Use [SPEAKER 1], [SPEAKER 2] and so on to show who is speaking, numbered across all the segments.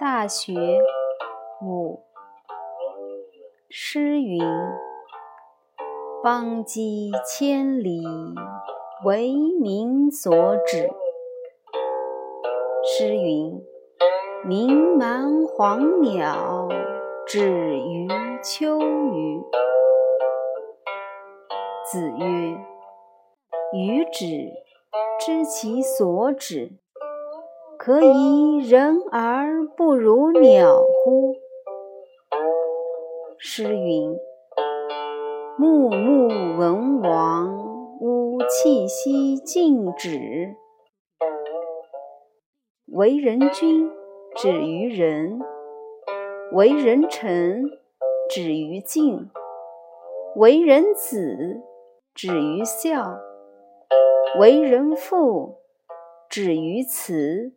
[SPEAKER 1] 大学五诗云：“邦畿千里，为民所指。”诗云：“鸣蛮黄鸟，止于秋雨。”子曰：“予止，知其所止，可以人而不如鸟乎？”诗云：“穆穆文王，吾气息静止。”为人君，止于仁；为人臣，止于敬；为人子。止于孝，为人父；止于慈，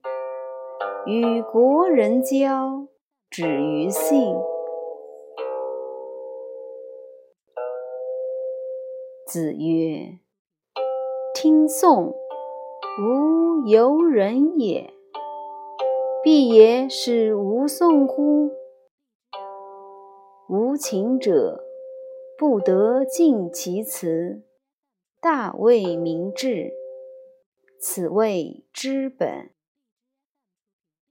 [SPEAKER 1] 与国人交；止于信。子曰：“听讼，无由人也。必也使无讼乎？无情者，不得尽其辞。”大为明志，此谓知本。